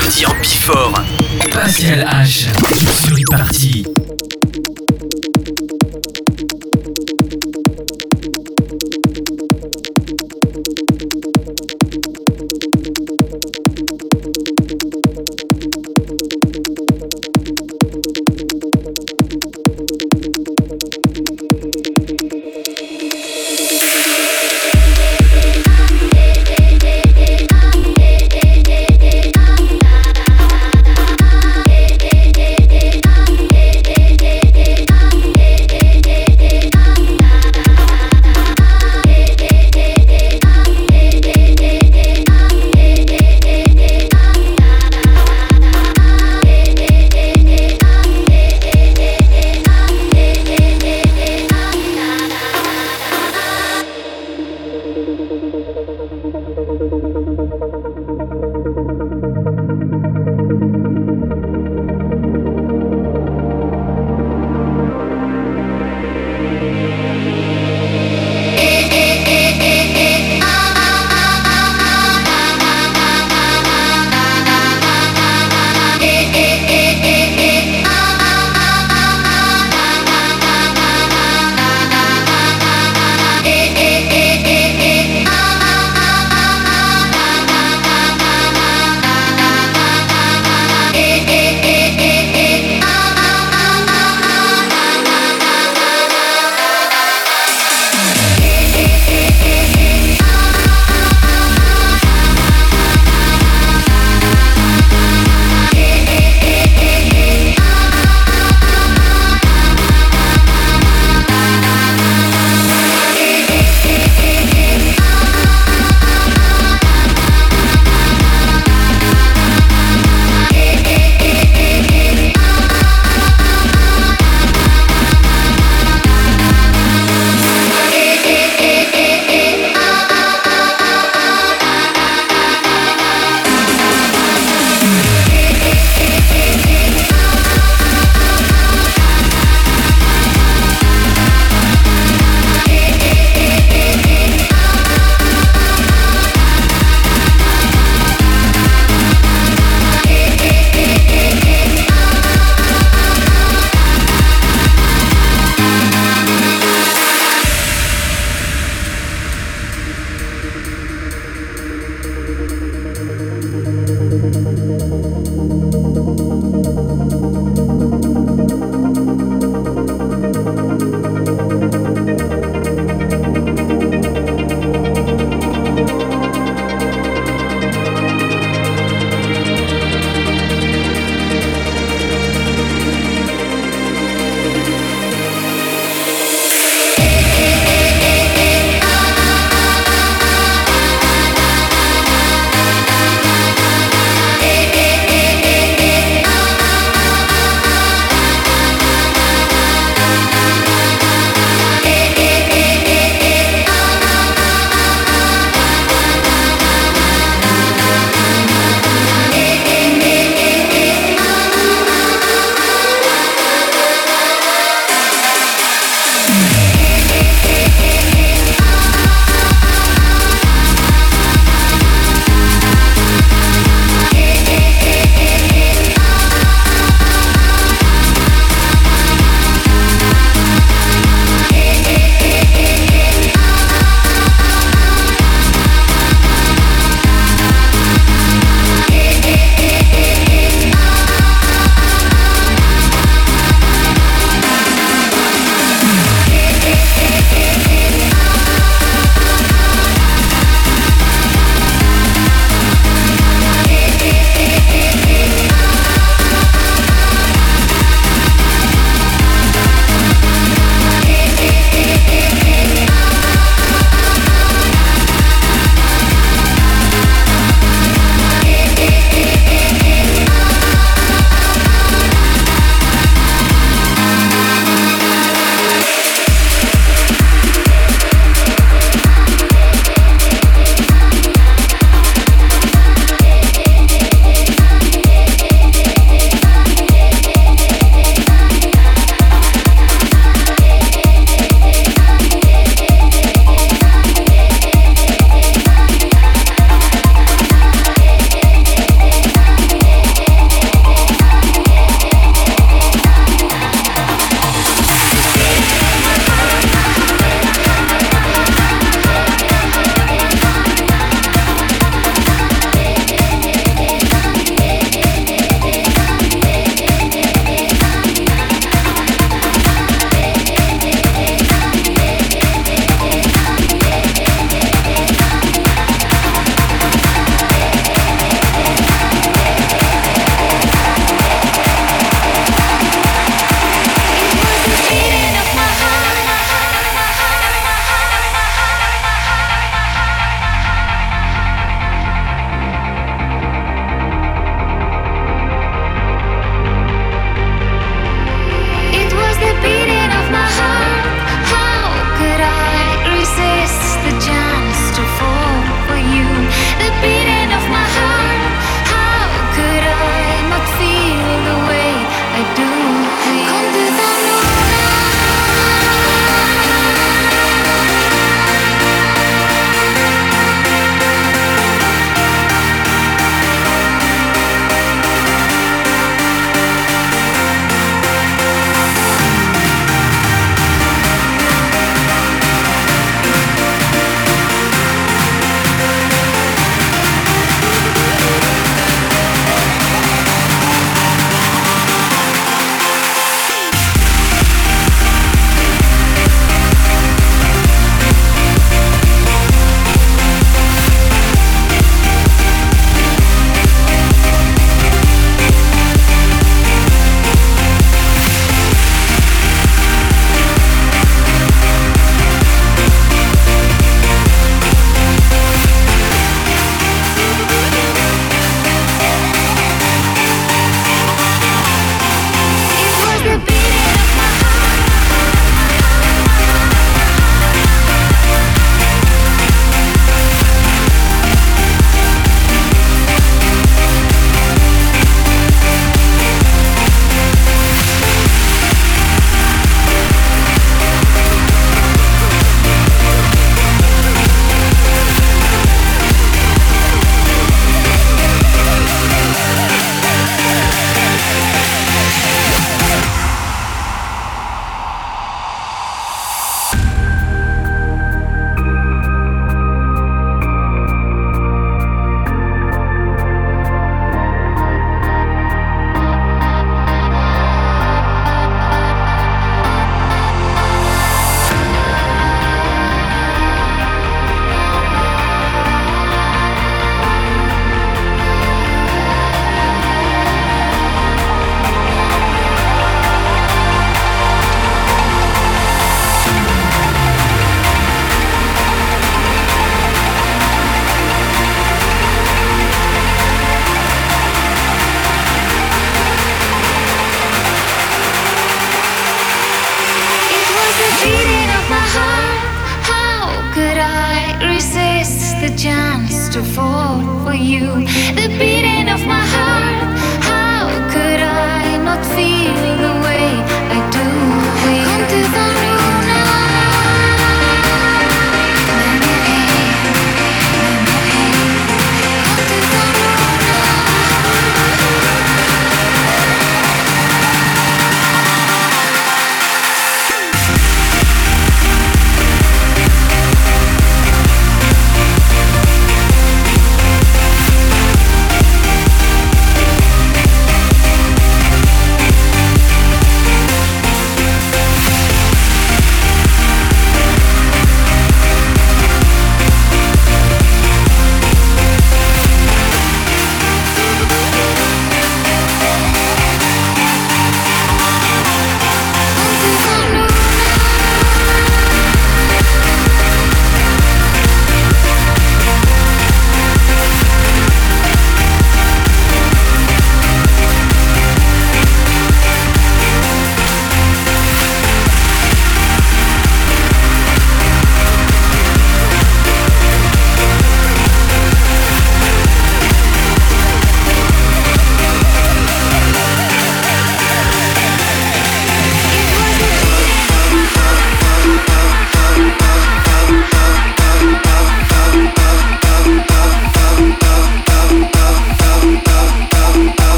samedi en Bifort. Pascal H. sur e-party.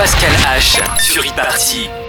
Pascal H sur e-party.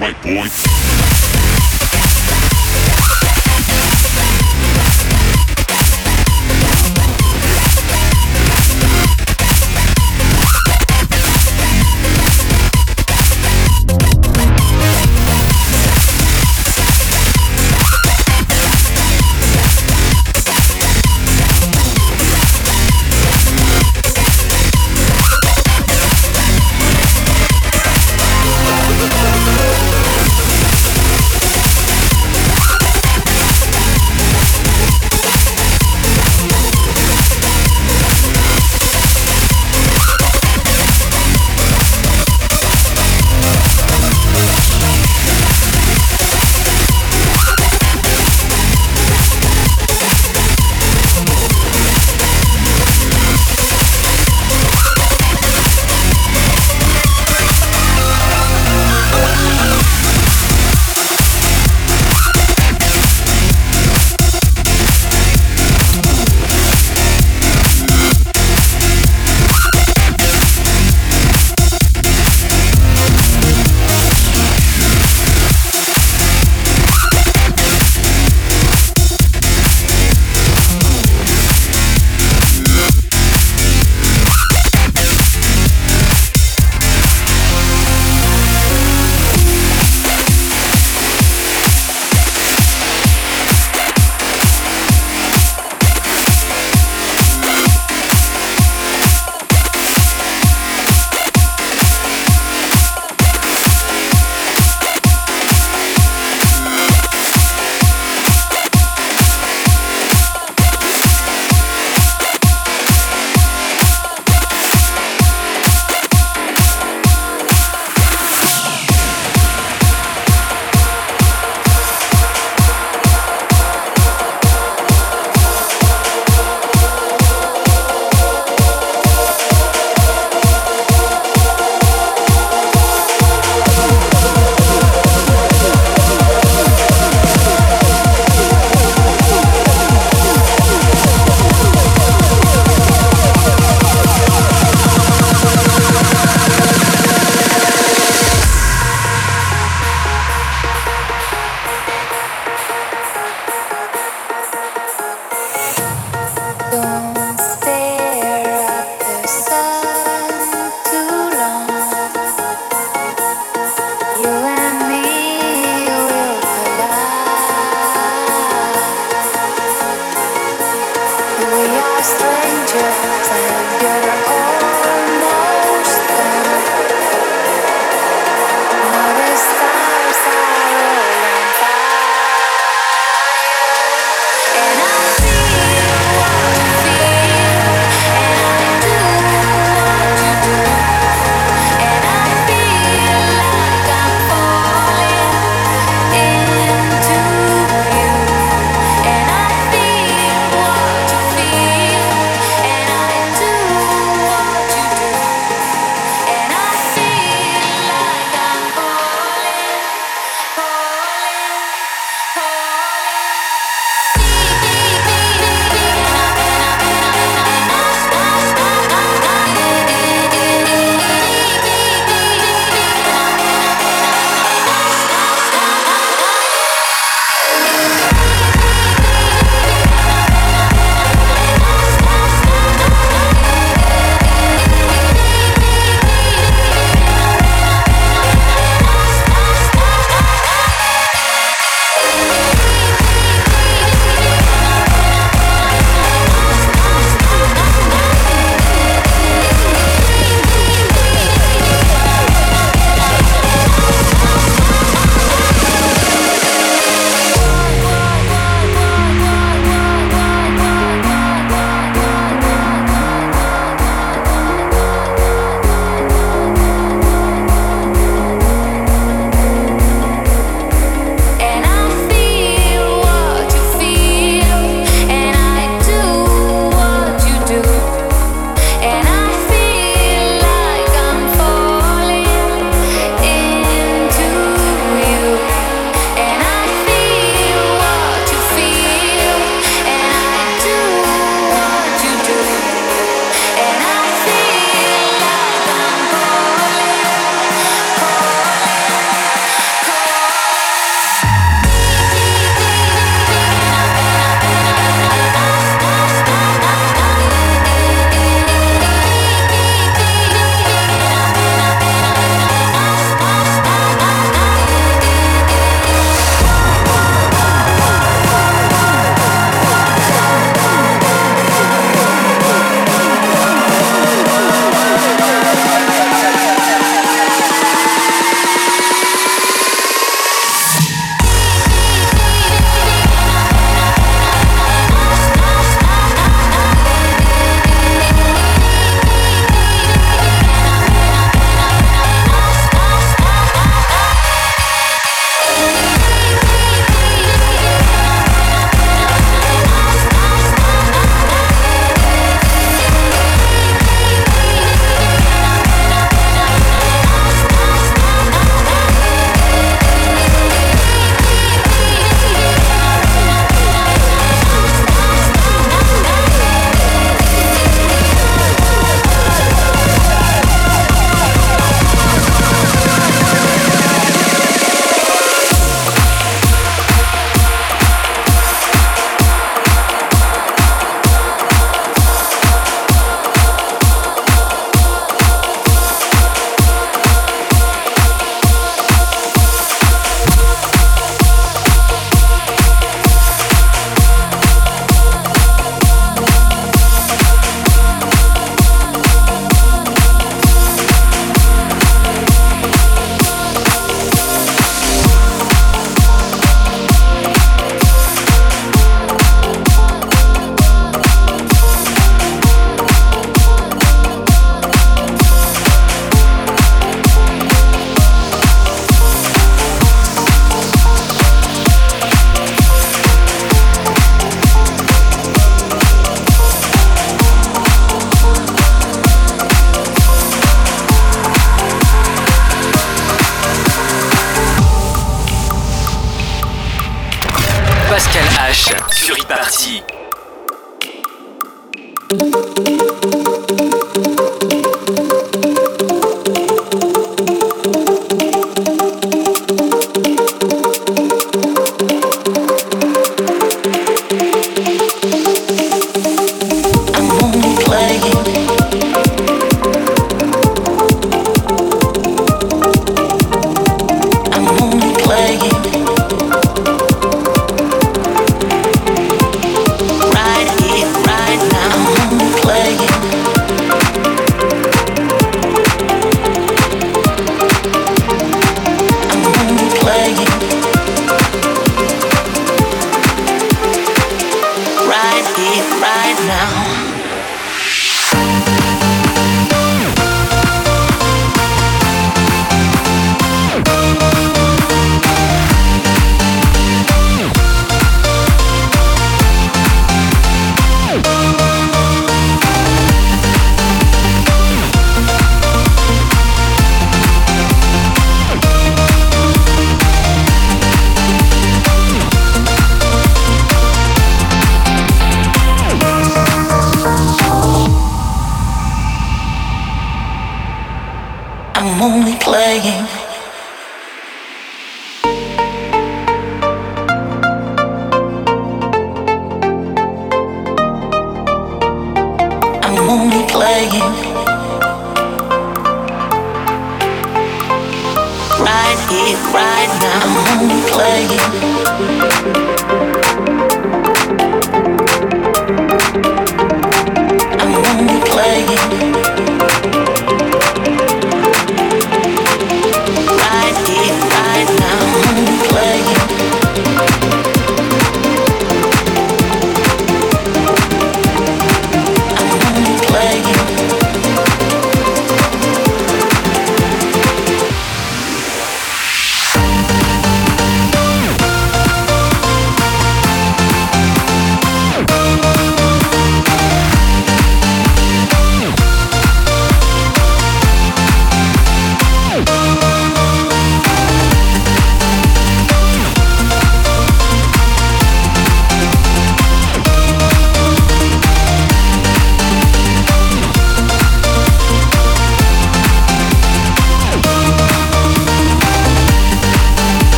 Right, boy. Yeah.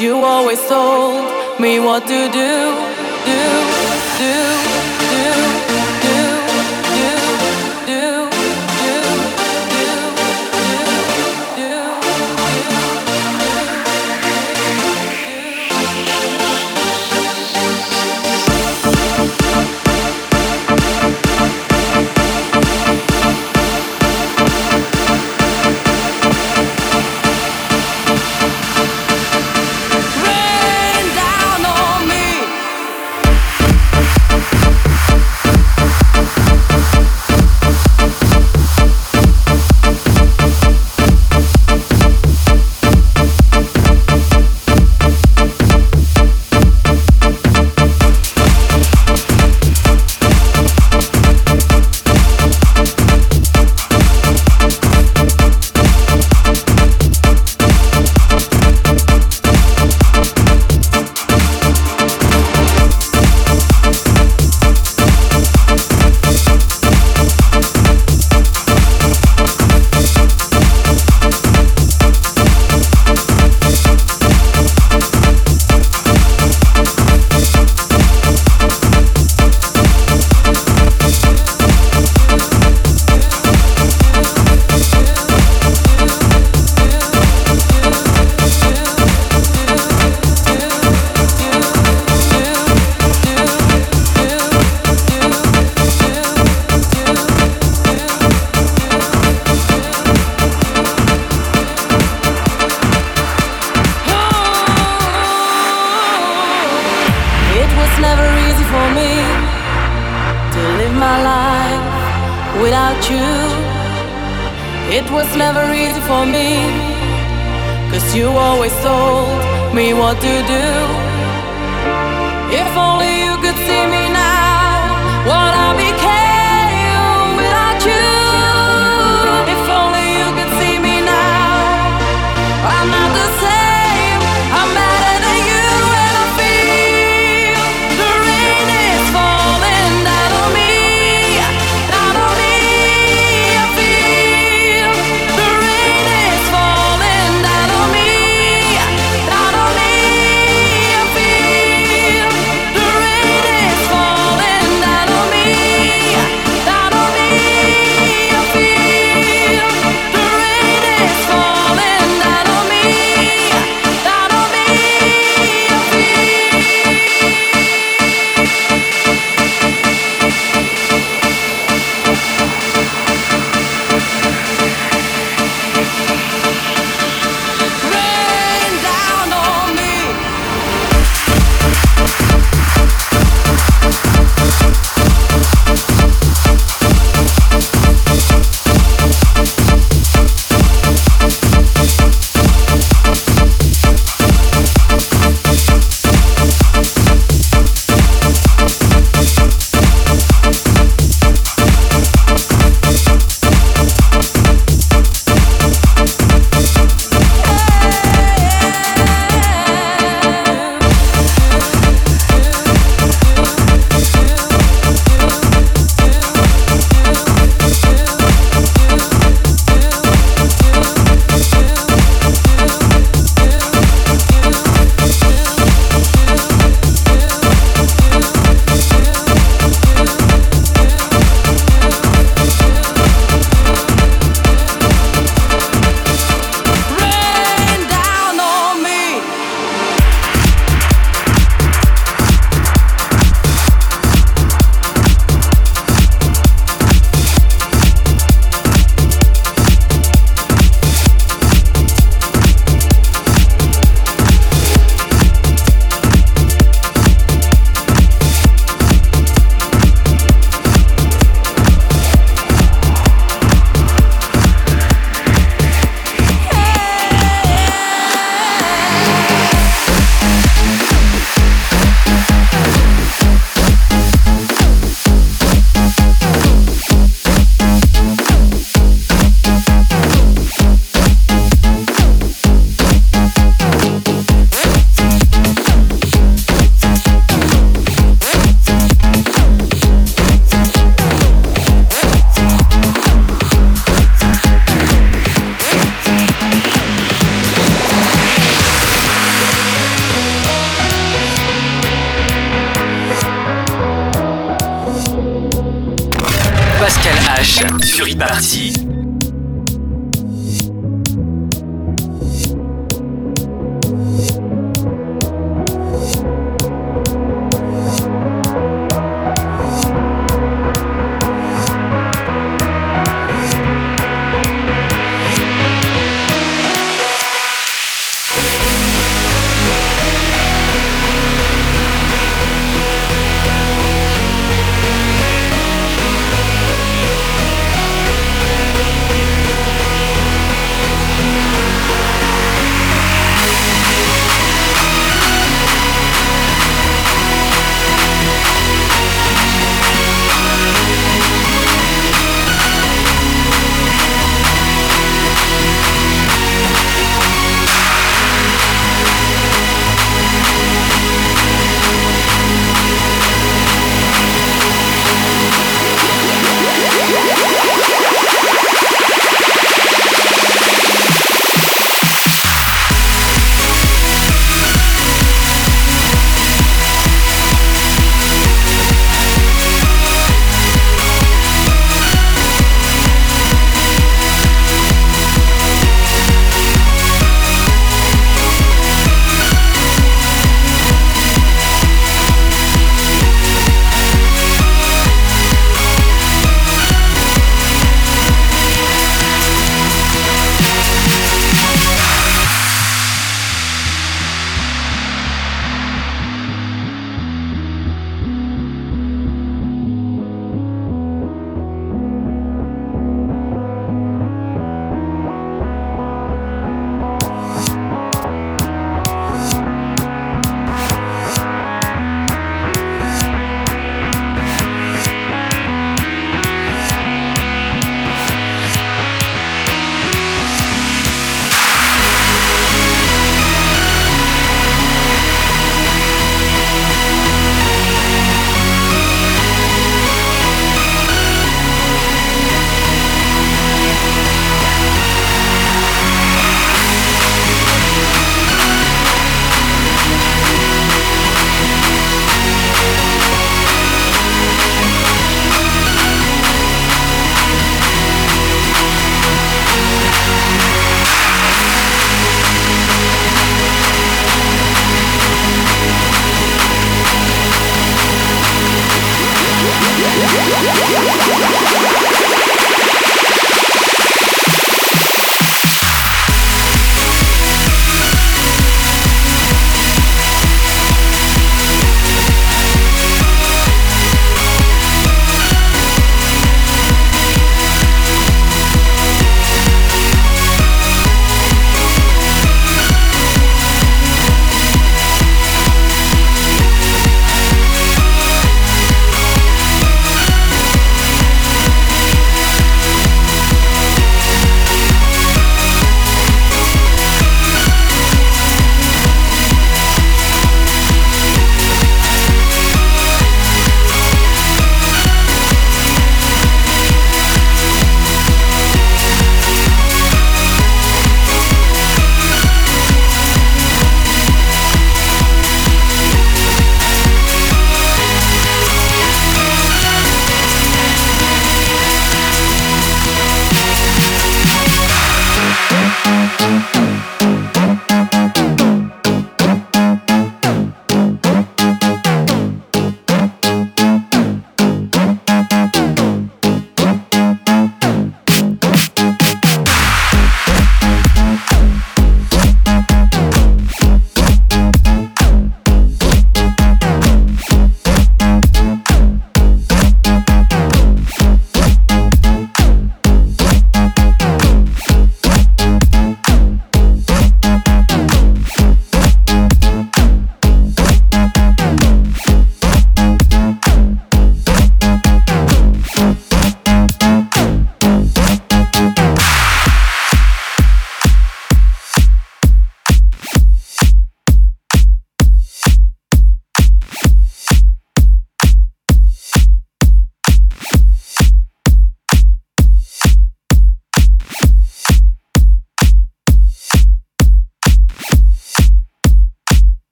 You always told me what to do,